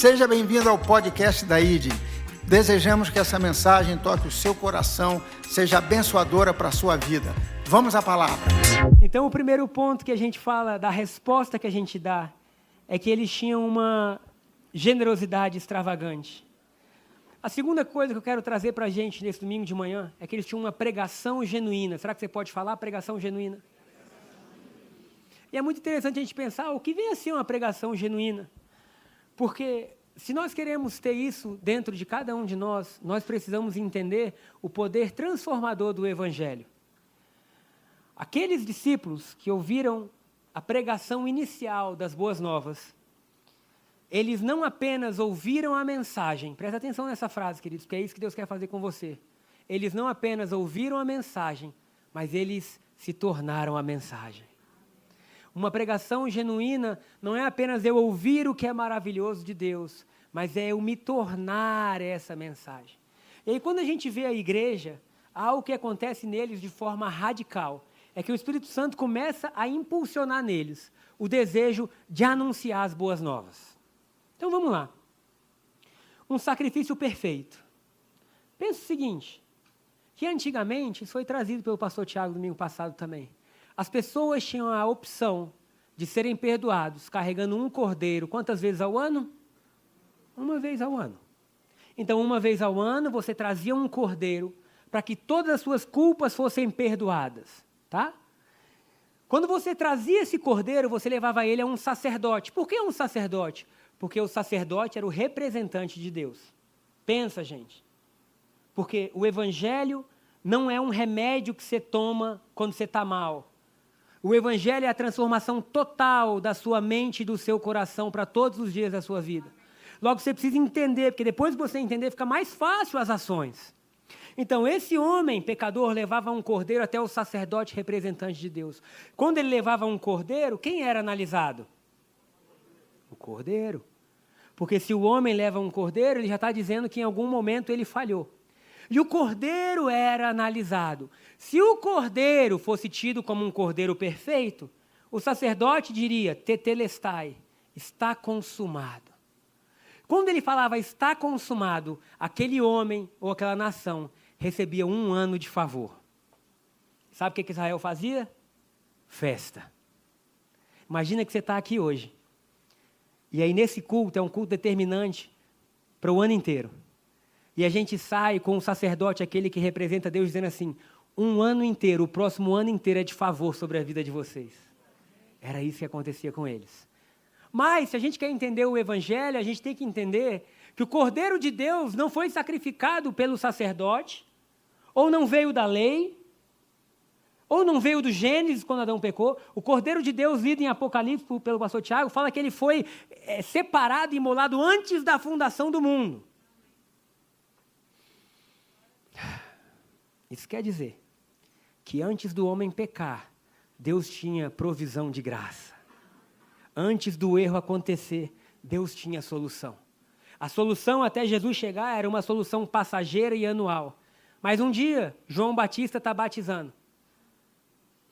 Seja bem-vindo ao podcast da ID. Desejamos que essa mensagem toque o seu coração, seja abençoadora para a sua vida. Vamos à palavra. Então, o primeiro ponto que a gente fala da resposta que a gente dá é que eles tinham uma generosidade extravagante. A segunda coisa que eu quero trazer para a gente nesse domingo de manhã é que eles tinham uma pregação genuína. Será que você pode falar pregação genuína? E é muito interessante a gente pensar o que vem a ser uma pregação genuína. Porque se nós queremos ter isso dentro de cada um de nós, nós precisamos entender o poder transformador do Evangelho. Aqueles discípulos que ouviram a pregação inicial das Boas Novas, eles não apenas ouviram a mensagem, presta atenção nessa frase, queridos, porque é isso que Deus quer fazer com você. Eles não apenas ouviram a mensagem, mas eles se tornaram a mensagem. Uma pregação genuína não é apenas eu ouvir o que é maravilhoso de Deus, mas é eu me tornar essa mensagem. E aí, quando a gente vê a igreja, algo que acontece neles de forma radical é que o Espírito Santo começa a impulsionar neles o desejo de anunciar as boas novas. Então vamos lá. Um sacrifício perfeito. Pensa o seguinte: que antigamente, isso foi trazido pelo pastor Tiago domingo passado também. As pessoas tinham a opção de serem perdoados carregando um cordeiro quantas vezes ao ano? Uma vez ao ano. Então, uma vez ao ano, você trazia um cordeiro para que todas as suas culpas fossem perdoadas, tá? Quando você trazia esse cordeiro, você levava ele a um sacerdote. Por que um sacerdote? Porque o sacerdote era o representante de Deus. Pensa, gente. Porque o evangelho não é um remédio que você toma quando você está mal. O Evangelho é a transformação total da sua mente e do seu coração para todos os dias da sua vida. Logo, você precisa entender, porque depois que você entender, fica mais fácil as ações. Então, esse homem pecador levava um cordeiro até o sacerdote representante de Deus. Quando ele levava um cordeiro, quem era analisado? O cordeiro. Porque se o homem leva um cordeiro, ele já está dizendo que em algum momento ele falhou. E o cordeiro era analisado. Se o cordeiro fosse tido como um cordeiro perfeito, o sacerdote diria: Tetelestai, está consumado. Quando ele falava está consumado, aquele homem ou aquela nação recebia um ano de favor. Sabe o que Israel fazia? Festa. Imagina que você está aqui hoje. E aí, nesse culto, é um culto determinante para o ano inteiro. E a gente sai com o sacerdote, aquele que representa Deus, dizendo assim: um ano inteiro, o próximo ano inteiro é de favor sobre a vida de vocês. Era isso que acontecia com eles. Mas, se a gente quer entender o Evangelho, a gente tem que entender que o Cordeiro de Deus não foi sacrificado pelo sacerdote, ou não veio da lei, ou não veio do Gênesis quando Adão pecou. O Cordeiro de Deus, lido em Apocalipse pelo pastor Tiago, fala que ele foi é, separado e imolado antes da fundação do mundo. Isso quer dizer que antes do homem pecar, Deus tinha provisão de graça. Antes do erro acontecer, Deus tinha solução. A solução até Jesus chegar era uma solução passageira e anual. Mas um dia, João Batista está batizando.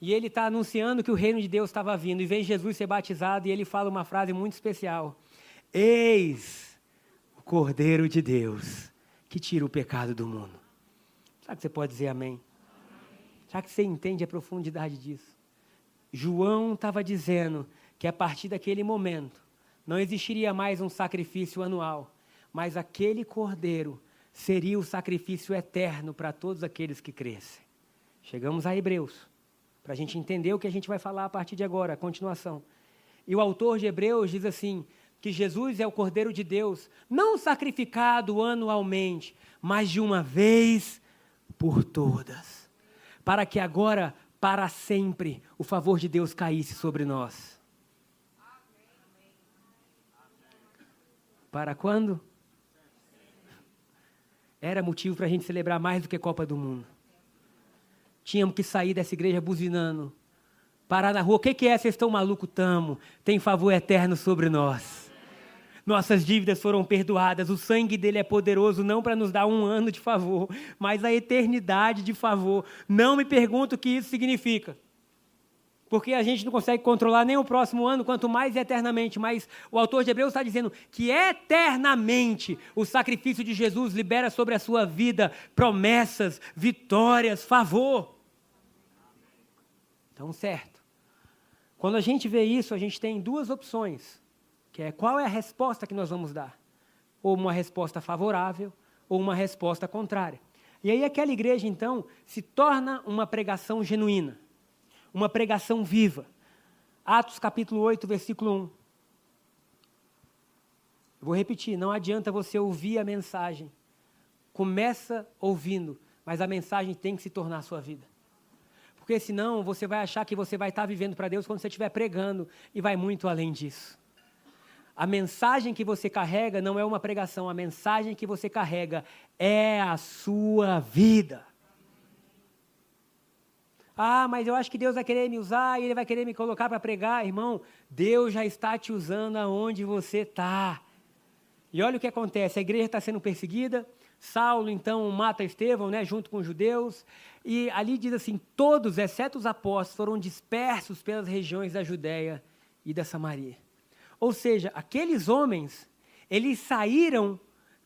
E ele está anunciando que o reino de Deus estava vindo. E vem Jesus ser batizado e ele fala uma frase muito especial: Eis o Cordeiro de Deus que tira o pecado do mundo. Será que você pode dizer amém? Será que você entende a profundidade disso? João estava dizendo que a partir daquele momento não existiria mais um sacrifício anual, mas aquele cordeiro seria o sacrifício eterno para todos aqueles que crescem. Chegamos a Hebreus, para a gente entender o que a gente vai falar a partir de agora, a continuação. E o autor de Hebreus diz assim: que Jesus é o Cordeiro de Deus, não sacrificado anualmente, mas de uma vez por todas, para que agora, para sempre, o favor de Deus caísse sobre nós. Para quando? Era motivo para a gente celebrar mais do que Copa do Mundo. Tínhamos que sair dessa igreja buzinando. Parar na rua, o que, que é? Vocês estão malucos? Tamo. Tem favor eterno sobre nós. Nossas dívidas foram perdoadas. O sangue dele é poderoso não para nos dar um ano de favor, mas a eternidade de favor. Não me pergunto o que isso significa. porque a gente não consegue controlar nem o próximo ano, quanto mais eternamente. Mas o autor de Hebreus está dizendo que eternamente o sacrifício de Jesus libera sobre a sua vida promessas, vitórias, favor. Então, certo. Quando a gente vê isso, a gente tem duas opções, é qual é a resposta que nós vamos dar? Ou uma resposta favorável, ou uma resposta contrária. E aí aquela igreja, então, se torna uma pregação genuína uma pregação viva. Atos capítulo 8, versículo 1. Eu vou repetir, não adianta você ouvir a mensagem. Começa ouvindo, mas a mensagem tem que se tornar sua vida. Porque senão você vai achar que você vai estar vivendo para Deus quando você estiver pregando e vai muito além disso. A mensagem que você carrega não é uma pregação, a mensagem que você carrega é a sua vida. Ah, mas eu acho que Deus vai querer me usar e Ele vai querer me colocar para pregar. Irmão, Deus já está te usando aonde você está. E olha o que acontece: a igreja está sendo perseguida. Saulo, então, mata Estevão, né, junto com os judeus. E ali diz assim: todos, exceto os apóstolos, foram dispersos pelas regiões da Judéia e da Samaria. Ou seja, aqueles homens, eles saíram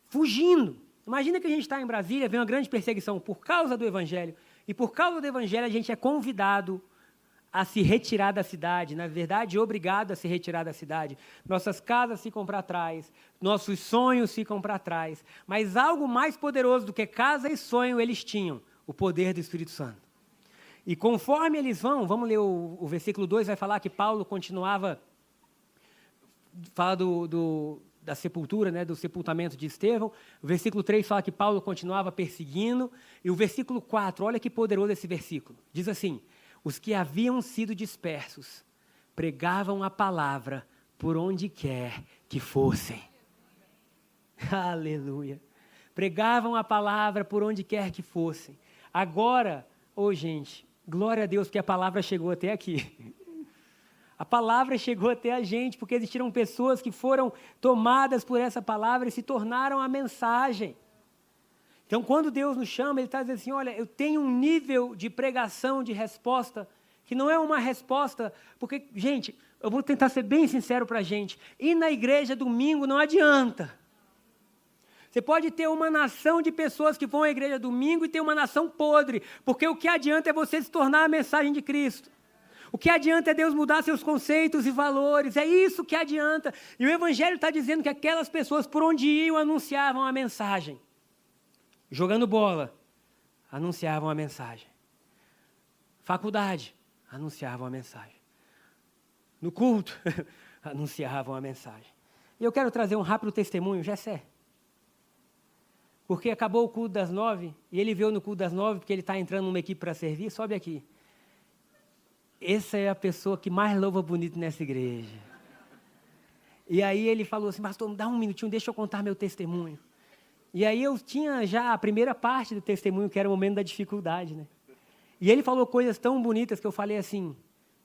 fugindo. Imagina que a gente está em Brasília, vem uma grande perseguição por causa do evangelho. E por causa do Evangelho, a gente é convidado a se retirar da cidade, na verdade, obrigado a se retirar da cidade. Nossas casas ficam para trás, nossos sonhos ficam para trás. Mas algo mais poderoso do que casa e sonho eles tinham: o poder do Espírito Santo. E conforme eles vão, vamos ler o, o versículo 2, vai falar que Paulo continuava, fala do, do da sepultura, né, do sepultamento de Estevão. O versículo 3 fala que Paulo continuava perseguindo. E o versículo 4, olha que poderoso esse versículo. Diz assim: Os que haviam sido dispersos pregavam a palavra por onde quer que fossem. Aleluia. Pregavam a palavra por onde quer que fossem. Agora, ô oh, gente, glória a Deus que a palavra chegou até aqui. A palavra chegou até a gente porque existiram pessoas que foram tomadas por essa palavra e se tornaram a mensagem. Então, quando Deus nos chama, Ele está dizendo assim: olha, eu tenho um nível de pregação, de resposta, que não é uma resposta, porque, gente, eu vou tentar ser bem sincero para a gente: ir na igreja domingo não adianta. Você pode ter uma nação de pessoas que vão à igreja domingo e ter uma nação podre, porque o que adianta é você se tornar a mensagem de Cristo. O que adianta é Deus mudar seus conceitos e valores, é isso que adianta. E o Evangelho está dizendo que aquelas pessoas por onde iam anunciavam a mensagem. Jogando bola, anunciavam a mensagem. Faculdade, anunciavam a mensagem. No culto, anunciavam a mensagem. E eu quero trazer um rápido testemunho, Jessé. Porque acabou o culto das nove, e ele veio no culto das nove, porque ele está entrando numa equipe para servir, sobe aqui essa é a pessoa que mais louva bonito nessa igreja. E aí ele falou assim, pastor, dá um minutinho, deixa eu contar meu testemunho. E aí eu tinha já a primeira parte do testemunho, que era o momento da dificuldade, né? E ele falou coisas tão bonitas que eu falei assim,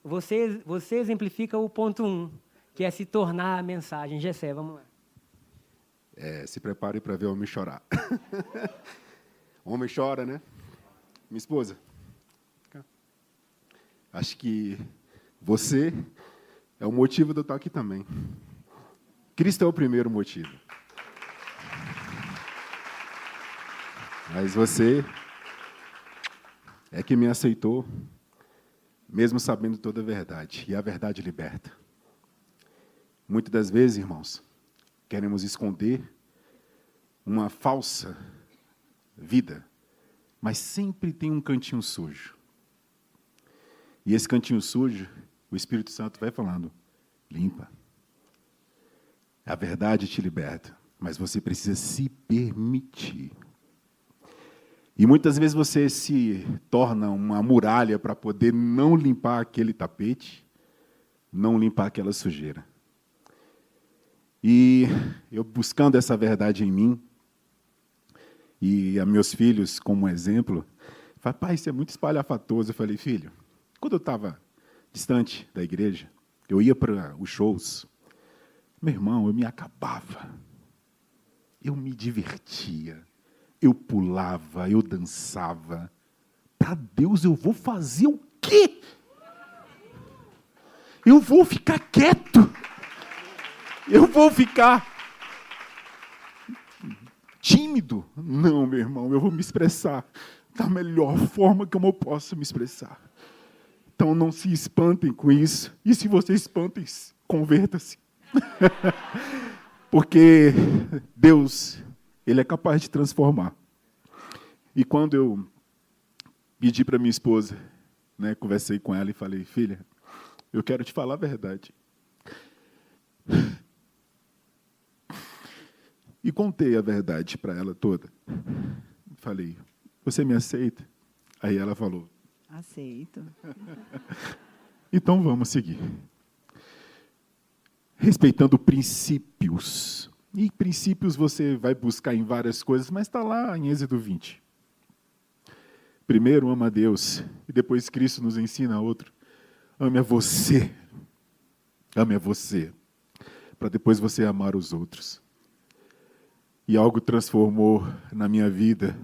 você, você exemplifica o ponto um, que é se tornar a mensagem. Gessé, vamos lá. É, se prepare para ver o homem chorar. homem chora, né? Minha esposa, Acho que você é o motivo de eu estar aqui também. Cristo é o primeiro motivo. Mas você é que me aceitou, mesmo sabendo toda a verdade. E a verdade liberta. Muitas das vezes, irmãos, queremos esconder uma falsa vida, mas sempre tem um cantinho sujo. E esse cantinho sujo, o Espírito Santo vai falando: limpa. A verdade te liberta, mas você precisa se permitir. E muitas vezes você se torna uma muralha para poder não limpar aquele tapete, não limpar aquela sujeira. E eu buscando essa verdade em mim, e a meus filhos como exemplo, falei, pai, isso é muito espalhafatoso. Eu falei, filho, quando eu estava distante da igreja, eu ia para os shows. Meu irmão, eu me acabava. Eu me divertia. Eu pulava, eu dançava. Para Deus eu vou fazer o quê? Eu vou ficar quieto. Eu vou ficar tímido. Não, meu irmão, eu vou me expressar da melhor forma que eu posso me expressar. Então não se espantem com isso. E se você espantem, converta-se. Porque Deus, Ele é capaz de transformar. E quando eu pedi para minha esposa, né, conversei com ela e falei, filha, eu quero te falar a verdade. E contei a verdade para ela toda. Falei, você me aceita? Aí ela falou, aceito. então vamos seguir. Respeitando princípios. E princípios você vai buscar em várias coisas, mas está lá em Êxodo 20. Primeiro, ama a Deus, e depois Cristo nos ensina outro. Ame a você. Ame a você. Para depois você amar os outros. E algo transformou na minha vida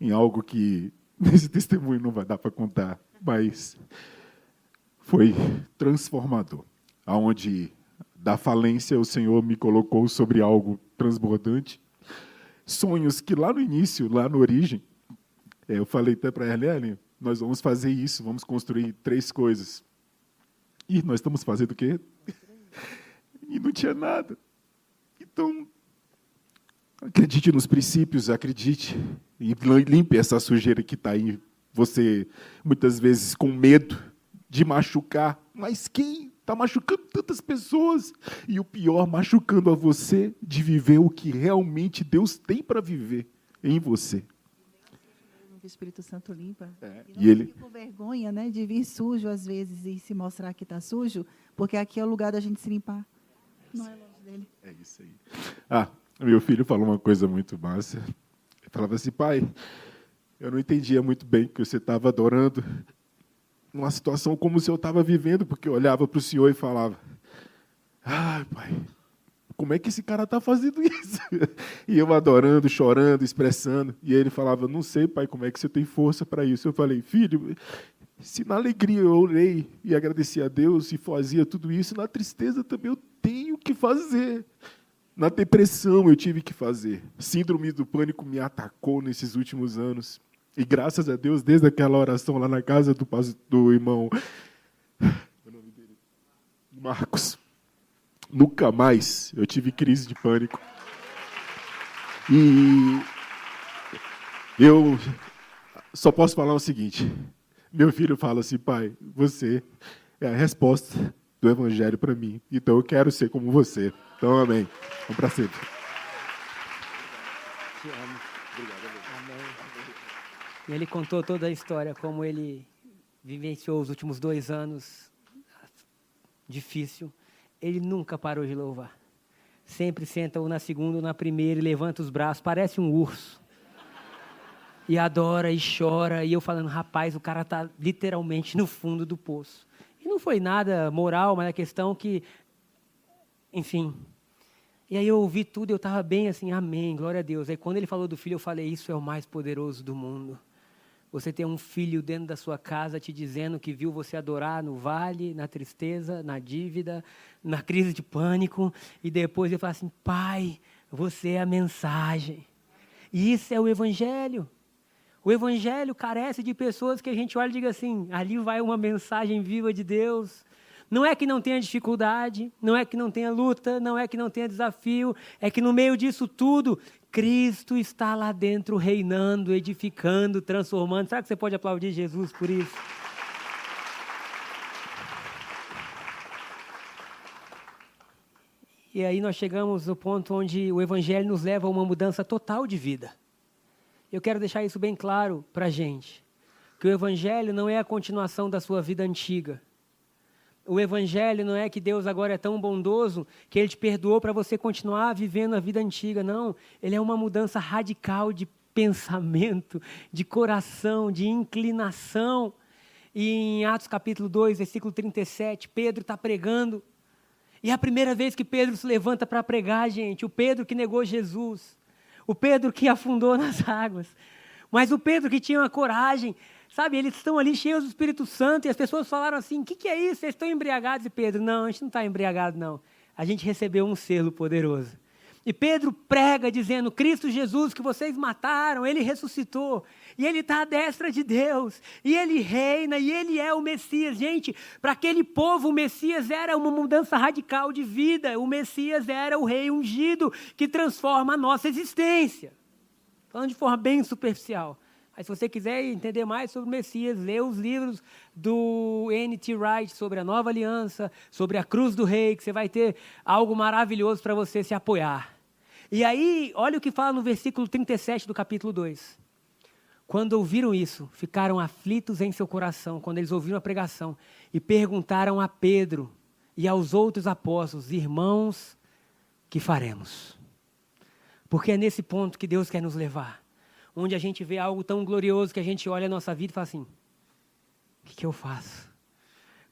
em algo que nesse testemunho não vai dar para contar, mas foi transformador. Aonde da falência o Senhor me colocou sobre algo transbordante. Sonhos que lá no início, lá na origem, é, eu falei até para ela, Ellen, nós vamos fazer isso, vamos construir três coisas. E nós estamos fazendo o quê? e não tinha nada. Então, acredite nos princípios, acredite. E limpe essa sujeira que está aí. Você, muitas vezes, com medo de machucar. Mas quem está machucando tantas pessoas? E o pior, machucando a você de viver o que realmente Deus tem para viver em você o Espírito Santo limpa. É. E, e ele com vergonha, né, de vir sujo às vezes e se mostrar que está sujo, porque aqui é o lugar da gente se limpar. Não é longe dele. É isso aí. Ah, meu filho falou uma coisa muito massa. Falava assim, pai, eu não entendia muito bem que você estava adorando numa situação como se eu estava vivendo, porque eu olhava para o Senhor e falava, ai, pai, como é que esse cara está fazendo isso? E eu adorando, chorando, expressando. E ele falava, não sei, pai, como é que você tem força para isso? Eu falei, filho, se na alegria eu orei e agradeci a Deus e fazia tudo isso, na tristeza também eu tenho que fazer. Na depressão eu tive que fazer. Síndrome do pânico me atacou nesses últimos anos. E graças a Deus, desde aquela oração lá na casa do, do irmão Marcos, Nunca mais eu tive crise de pânico. E eu só posso falar o seguinte: meu filho fala assim, pai, você é a resposta do Evangelho para mim. Então eu quero ser como você. Então, amém. Um para sempre. Te amo. Amém. E ele contou toda a história, como ele vivenciou os últimos dois anos difícil ele nunca parou de louvar. Sempre senta ou na segunda ou na primeira e levanta os braços, parece um urso. E adora e chora. E eu falando, rapaz, o cara está literalmente no fundo do poço. E não foi nada moral, mas a questão que, enfim. E aí eu ouvi tudo eu estava bem assim, amém, glória a Deus. Aí quando ele falou do filho, eu falei, isso é o mais poderoso do mundo. Você tem um filho dentro da sua casa te dizendo que viu você adorar no vale, na tristeza, na dívida, na crise de pânico, e depois ele fala assim: Pai, você é a mensagem. E isso é o Evangelho. O Evangelho carece de pessoas que a gente olha e diga assim: ali vai uma mensagem viva de Deus. Não é que não tenha dificuldade, não é que não tenha luta, não é que não tenha desafio, é que no meio disso tudo, Cristo está lá dentro reinando, edificando, transformando. Será que você pode aplaudir Jesus por isso? E aí nós chegamos no ponto onde o Evangelho nos leva a uma mudança total de vida. Eu quero deixar isso bem claro para a gente. Que o Evangelho não é a continuação da sua vida antiga. O evangelho não é que Deus agora é tão bondoso que ele te perdoou para você continuar vivendo a vida antiga. Não, ele é uma mudança radical de pensamento, de coração, de inclinação. E em Atos capítulo 2, versículo 37, Pedro está pregando. E é a primeira vez que Pedro se levanta para pregar, gente. O Pedro que negou Jesus. O Pedro que afundou nas águas. Mas o Pedro que tinha uma coragem Sabe, eles estão ali cheios do Espírito Santo e as pessoas falaram assim: o que, que é isso? Vocês estão embriagados? E Pedro, não, a gente não está embriagado, não. A gente recebeu um selo poderoso. E Pedro prega dizendo: Cristo Jesus, que vocês mataram, ele ressuscitou. E ele está à destra de Deus. E ele reina, e ele é o Messias. Gente, para aquele povo, o Messias era uma mudança radical de vida. O Messias era o rei ungido que transforma a nossa existência. Falando de forma bem superficial. Mas se você quiser entender mais sobre o Messias, lê os livros do N.T. Wright sobre a nova aliança, sobre a cruz do rei, que você vai ter algo maravilhoso para você se apoiar. E aí, olha o que fala no versículo 37 do capítulo 2. Quando ouviram isso, ficaram aflitos em seu coração, quando eles ouviram a pregação, e perguntaram a Pedro e aos outros apóstolos: Irmãos, que faremos? Porque é nesse ponto que Deus quer nos levar onde a gente vê algo tão glorioso que a gente olha a nossa vida e fala assim: o que, que eu faço?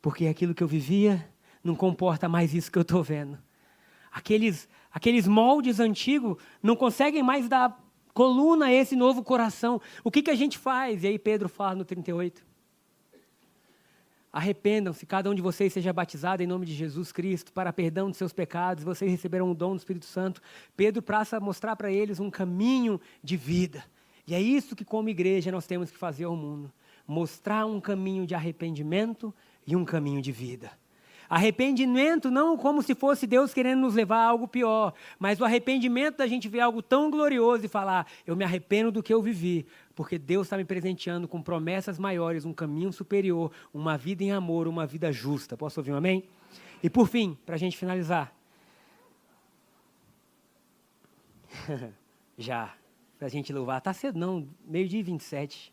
Porque aquilo que eu vivia não comporta mais isso que eu estou vendo. Aqueles, aqueles moldes antigos não conseguem mais dar coluna a esse novo coração. O que, que a gente faz? E aí Pedro fala no 38. Arrependam-se, cada um de vocês seja batizado em nome de Jesus Cristo para perdão de seus pecados, vocês receberão o dom do Espírito Santo. Pedro passa a mostrar para eles um caminho de vida. E é isso que, como igreja, nós temos que fazer ao mundo: mostrar um caminho de arrependimento e um caminho de vida. Arrependimento não como se fosse Deus querendo nos levar a algo pior, mas o arrependimento da gente ver algo tão glorioso e falar: eu me arrependo do que eu vivi, porque Deus está me presenteando com promessas maiores, um caminho superior, uma vida em amor, uma vida justa. Posso ouvir um amém? E por fim, para a gente finalizar. Já para a gente louvar. Está cedo, não, meio-dia e 27.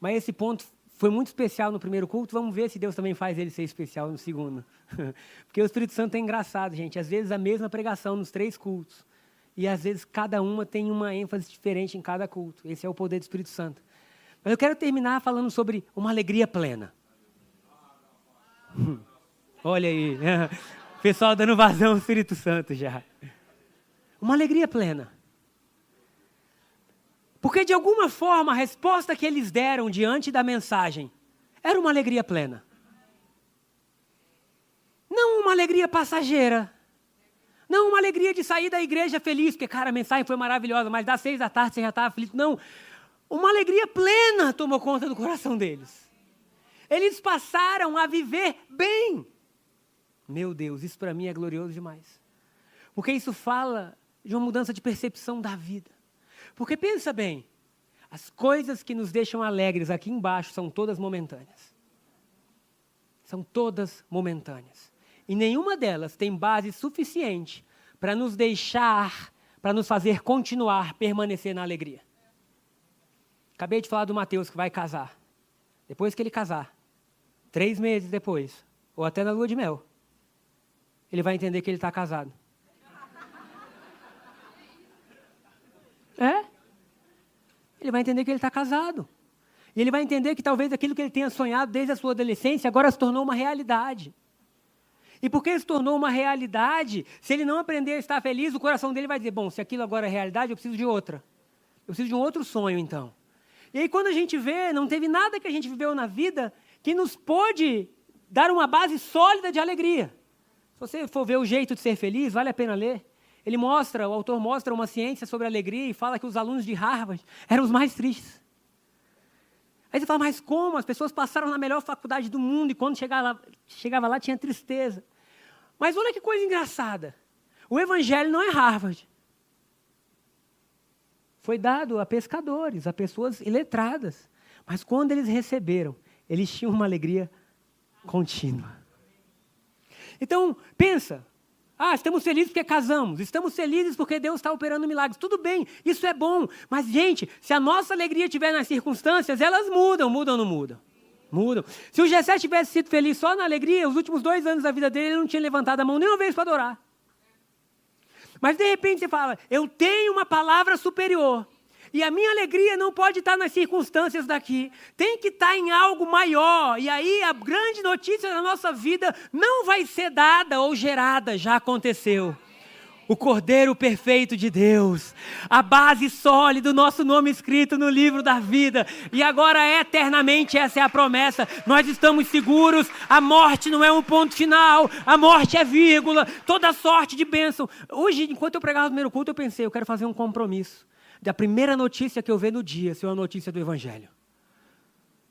Mas esse ponto foi muito especial no primeiro culto. Vamos ver se Deus também faz ele ser especial no segundo. Porque o Espírito Santo é engraçado, gente. Às vezes a mesma pregação nos três cultos. E às vezes cada uma tem uma ênfase diferente em cada culto. Esse é o poder do Espírito Santo. Mas eu quero terminar falando sobre uma alegria plena. Olha aí, pessoal dando vazão ao Espírito Santo já. Uma alegria plena. Porque de alguma forma a resposta que eles deram diante da mensagem era uma alegria plena. Não uma alegria passageira. Não uma alegria de sair da igreja feliz, porque, cara, a mensagem foi maravilhosa, mas das seis da tarde você já estava aflito. Não. Uma alegria plena tomou conta do coração deles. Eles passaram a viver bem. Meu Deus, isso para mim é glorioso demais. Porque isso fala de uma mudança de percepção da vida. Porque pensa bem, as coisas que nos deixam alegres aqui embaixo são todas momentâneas. São todas momentâneas. E nenhuma delas tem base suficiente para nos deixar, para nos fazer continuar, permanecer na alegria. Acabei de falar do Mateus que vai casar. Depois que ele casar, três meses depois, ou até na lua de mel, ele vai entender que ele está casado. É? Ele vai entender que ele está casado. E ele vai entender que talvez aquilo que ele tenha sonhado desde a sua adolescência agora se tornou uma realidade. E porque se tornou uma realidade, se ele não aprender a estar feliz, o coração dele vai dizer: bom, se aquilo agora é realidade, eu preciso de outra. Eu preciso de um outro sonho, então. E aí, quando a gente vê, não teve nada que a gente viveu na vida que nos pôde dar uma base sólida de alegria. Se você for ver o jeito de ser feliz, vale a pena ler. Ele mostra, o autor mostra uma ciência sobre alegria e fala que os alunos de Harvard eram os mais tristes. Aí você fala, mas como? As pessoas passaram na melhor faculdade do mundo e quando chegava lá, chegava lá tinha tristeza. Mas olha que coisa engraçada. O evangelho não é Harvard. Foi dado a pescadores, a pessoas iletradas. Mas quando eles receberam, eles tinham uma alegria contínua. Então, pensa, ah, estamos felizes porque casamos, estamos felizes porque Deus está operando milagres. Tudo bem, isso é bom. Mas, gente, se a nossa alegria estiver nas circunstâncias, elas mudam, mudam ou não mudam? Mudam. Se o Gessé tivesse sido feliz só na alegria, os últimos dois anos da vida dele, ele não tinha levantado a mão nenhuma vez para adorar. Mas, de repente, você fala, eu tenho uma palavra superior. E a minha alegria não pode estar nas circunstâncias daqui, tem que estar em algo maior. E aí a grande notícia da nossa vida não vai ser dada ou gerada, já aconteceu. o Cordeiro perfeito de Deus, a base sólida, o nosso nome escrito no livro da vida, e agora eternamente essa é a promessa. Nós estamos seguros, a morte não é um ponto final, a morte é vírgula, toda sorte de bênção. Hoje, enquanto eu pregava o primeiro culto, eu pensei, eu quero fazer um compromisso. Da primeira notícia que eu ver no dia, ser uma notícia do Evangelho.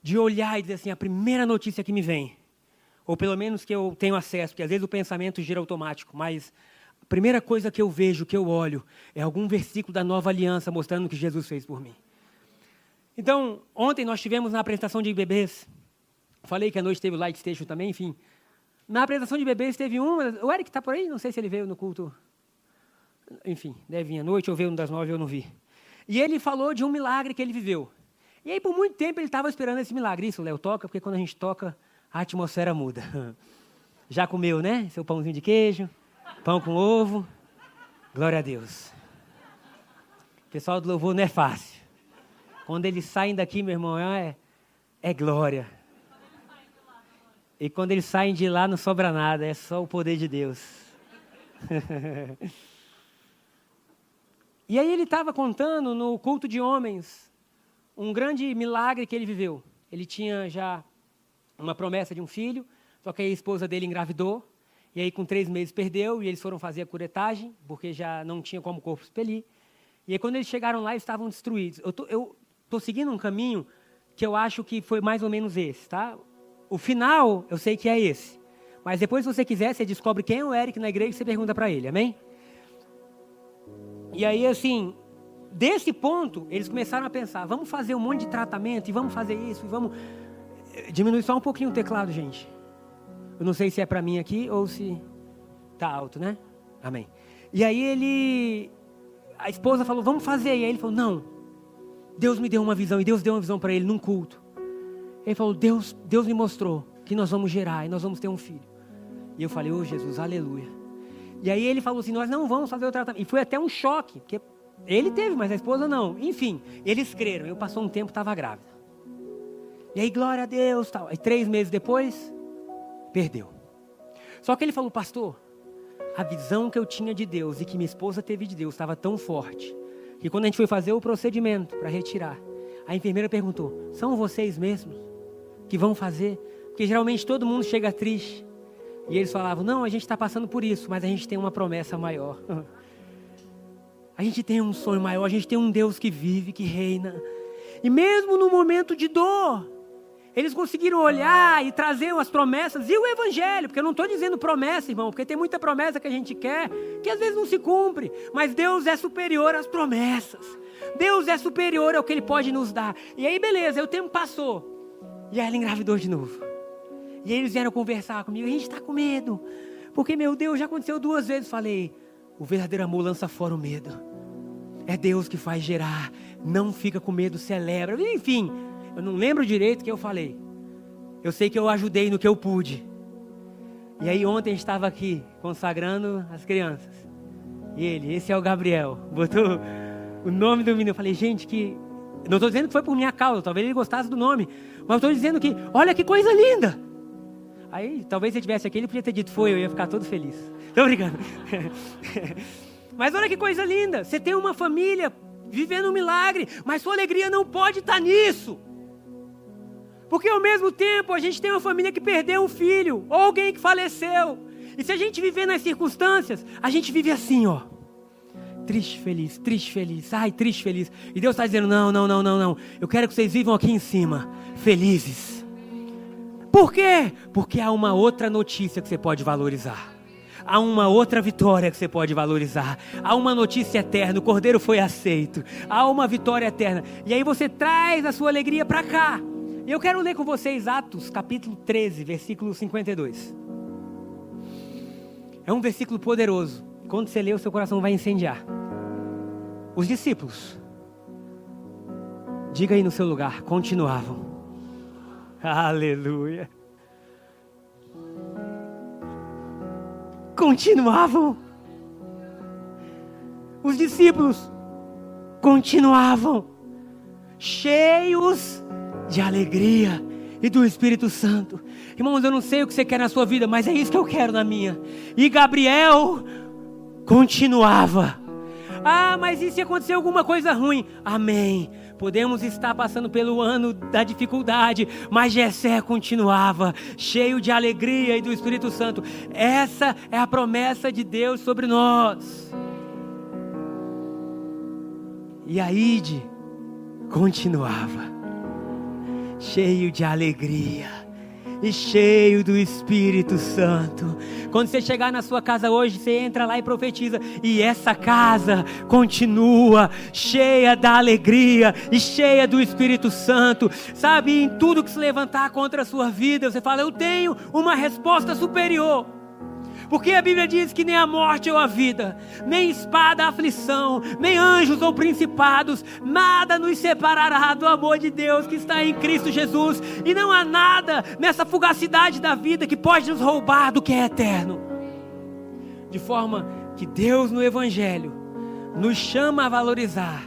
De olhar e dizer assim, a primeira notícia que me vem, ou pelo menos que eu tenho acesso, porque às vezes o pensamento gira automático, mas a primeira coisa que eu vejo, que eu olho, é algum versículo da nova aliança mostrando o que Jesus fez por mim. Então, ontem nós tivemos na apresentação de bebês, falei que a noite teve o Light Station também, enfim. Na apresentação de bebês teve um, o Eric está por aí, não sei se ele veio no culto. Enfim, deve vir à noite, ou veio um das nove, eu não vi. E ele falou de um milagre que ele viveu. E aí, por muito tempo, ele estava esperando esse milagre. Isso, Léo, toca, porque quando a gente toca, a atmosfera muda. Já comeu, né? Seu pãozinho de queijo? Pão com ovo. Glória a Deus. O pessoal do louvor não é fácil. Quando eles saem daqui, meu irmão, é, é glória. E quando eles saem de lá, não sobra nada, é só o poder de Deus. e aí ele estava contando no culto de homens um grande milagre que ele viveu. Ele tinha já uma promessa de um filho, só que a esposa dele engravidou. E aí, com três meses, perdeu e eles foram fazer a curetagem, porque já não tinha como o corpo expelir. E aí, quando eles chegaram lá, eles estavam destruídos. Eu estou seguindo um caminho que eu acho que foi mais ou menos esse, tá? O final, eu sei que é esse. Mas depois, se você quiser, você descobre quem é o Eric na igreja e você pergunta para ele, amém? E aí, assim, desse ponto, eles começaram a pensar: vamos fazer um monte de tratamento, e vamos fazer isso, e vamos. Diminui só um pouquinho o teclado, gente. Eu não sei se é para mim aqui ou se tá alto, né? Amém. E aí ele, a esposa falou, vamos fazer. E aí ele falou, não. Deus me deu uma visão e Deus deu uma visão para ele num culto. Ele falou, Deus, Deus me mostrou que nós vamos gerar e nós vamos ter um filho. E eu falei, ô oh, Jesus, aleluia. E aí ele falou assim, nós não vamos fazer o tratamento. E foi até um choque, porque ele teve, mas a esposa não. Enfim, eles creram. Eu passou um tempo, estava grávida. E aí, glória a Deus, tal. Aí três meses depois, perdeu. Só que ele falou, pastor, a visão que eu tinha de Deus e que minha esposa teve de Deus estava tão forte que quando a gente foi fazer o procedimento para retirar, a enfermeira perguntou: são vocês mesmos que vão fazer? Porque geralmente todo mundo chega triste. E eles falavam: não, a gente está passando por isso, mas a gente tem uma promessa maior. A gente tem um sonho maior, a gente tem um Deus que vive, que reina. E mesmo no momento de dor, eles conseguiram olhar e trazer as promessas e o evangelho, porque eu não estou dizendo promessa, irmão, porque tem muita promessa que a gente quer que às vezes não se cumpre, mas Deus é superior às promessas. Deus é superior ao que Ele pode nos dar. E aí, beleza, o tempo passou. E aí ela engravidou de novo. E eles vieram conversar comigo. A gente está com medo. Porque, meu Deus, já aconteceu duas vezes. Falei, o verdadeiro amor lança fora o medo. É Deus que faz gerar. Não fica com medo, celebra. Enfim, eu não lembro direito o que eu falei. Eu sei que eu ajudei no que eu pude. E aí ontem estava aqui consagrando as crianças. E ele, esse é o Gabriel, botou o nome do menino. Eu falei, gente, que. Não estou dizendo que foi por minha causa, talvez ele gostasse do nome. Mas estou dizendo que, olha que coisa linda. Aí, talvez se ele tivesse aqui, ele podia ter dito, foi, eu ia ficar todo feliz. Estou brincando. mas olha que coisa linda. Você tem uma família vivendo um milagre, mas sua alegria não pode estar nisso. Porque ao mesmo tempo a gente tem uma família que perdeu um filho, ou alguém que faleceu. E se a gente viver nas circunstâncias, a gente vive assim, ó. Triste, feliz, triste, feliz, ai, triste, feliz. E Deus está dizendo: não, não, não, não, não. Eu quero que vocês vivam aqui em cima, felizes. Por quê? Porque há uma outra notícia que você pode valorizar. Há uma outra vitória que você pode valorizar. Há uma notícia eterna: o cordeiro foi aceito. Há uma vitória eterna. E aí você traz a sua alegria para cá. Eu quero ler com vocês Atos, capítulo 13, versículo 52. É um versículo poderoso. Quando você lê, o seu coração vai incendiar. Os discípulos, diga aí no seu lugar, continuavam. Aleluia. Continuavam. Os discípulos continuavam cheios de alegria e do Espírito Santo. Irmãos, eu não sei o que você quer na sua vida, mas é isso que eu quero na minha. E Gabriel continuava. Ah, mas e se acontecer alguma coisa ruim? Amém. Podemos estar passando pelo ano da dificuldade, mas Jessé continuava cheio de alegria e do Espírito Santo. Essa é a promessa de Deus sobre nós. E a Ide continuava cheio de alegria e cheio do Espírito Santo. Quando você chegar na sua casa hoje, você entra lá e profetiza, e essa casa continua cheia da alegria e cheia do Espírito Santo. Sabe, em tudo que se levantar contra a sua vida, você fala: Eu tenho uma resposta superior. Porque a Bíblia diz que nem a morte ou a vida, nem espada, aflição, nem anjos ou principados, nada nos separará do amor de Deus que está em Cristo Jesus. E não há nada nessa fugacidade da vida que pode nos roubar do que é eterno. De forma que Deus no Evangelho nos chama a valorizar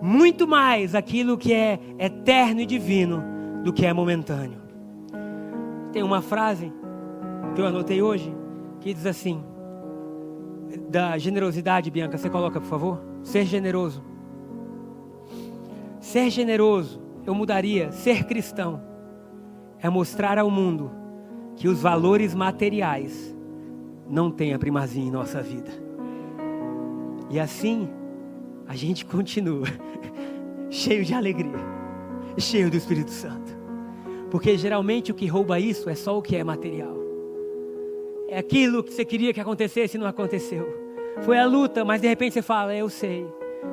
muito mais aquilo que é eterno e divino do que é momentâneo. Tem uma frase que eu anotei hoje que diz assim: da generosidade, Bianca, você coloca, por favor? Ser generoso. Ser generoso, eu mudaria. Ser cristão é mostrar ao mundo que os valores materiais não têm a primazia em nossa vida. E assim, a gente continua cheio de alegria, cheio do Espírito Santo. Porque geralmente o que rouba isso é só o que é material. É aquilo que você queria que acontecesse e não aconteceu. Foi a luta, mas de repente você fala: Eu sei.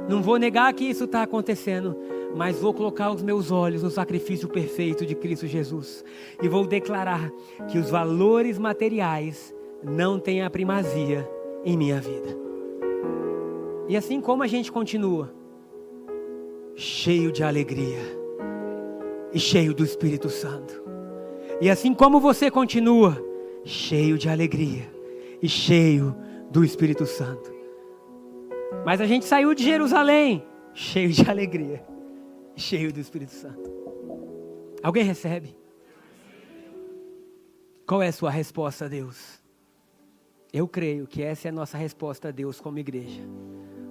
Não vou negar que isso está acontecendo, mas vou colocar os meus olhos no sacrifício perfeito de Cristo Jesus e vou declarar que os valores materiais não têm a primazia em minha vida. E assim como a gente continua, cheio de alegria e cheio do Espírito Santo, e assim como você continua, cheio de alegria e cheio do Espírito Santo. Mas a gente saiu de Jerusalém cheio de alegria, cheio do Espírito Santo. Alguém recebe? Qual é a sua resposta a Deus? Eu creio que essa é a nossa resposta a Deus como igreja.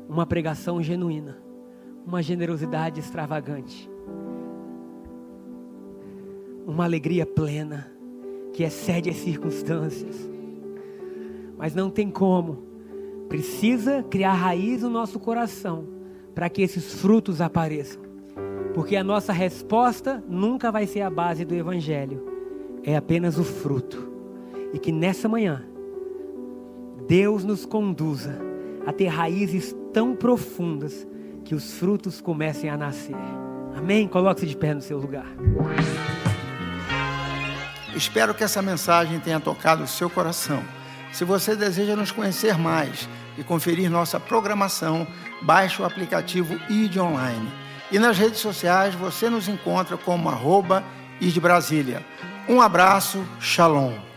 Uma pregação genuína, uma generosidade extravagante, uma alegria plena que excede as circunstâncias. Mas não tem como. Precisa criar raiz no nosso coração para que esses frutos apareçam. Porque a nossa resposta nunca vai ser a base do Evangelho, é apenas o fruto. E que nessa manhã, Deus nos conduza a ter raízes tão profundas que os frutos comecem a nascer. Amém? Coloque-se de pé no seu lugar. Espero que essa mensagem tenha tocado o seu coração. Se você deseja nos conhecer mais e conferir nossa programação, baixe o aplicativo ID Online. E nas redes sociais você nos encontra como arroba ID Brasília. Um abraço, shalom.